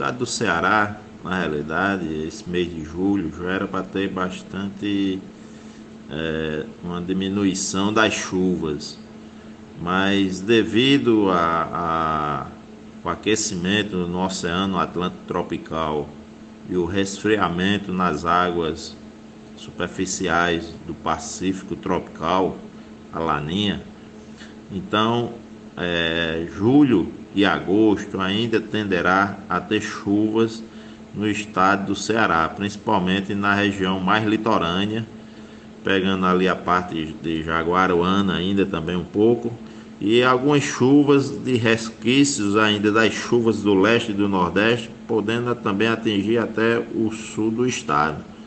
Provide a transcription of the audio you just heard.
estado do Ceará, na realidade, esse mês de julho já era para ter bastante é, uma diminuição das chuvas, mas devido a, a o aquecimento no Oceano Atlântico Tropical e o resfriamento nas águas superficiais do Pacífico Tropical, a Laninha, então é, julho e agosto ainda tenderá a ter chuvas no estado do Ceará, principalmente na região mais litorânea, pegando ali a parte de Jaguaruana ainda também um pouco, e algumas chuvas de resquícios ainda das chuvas do leste e do nordeste, podendo também atingir até o sul do estado.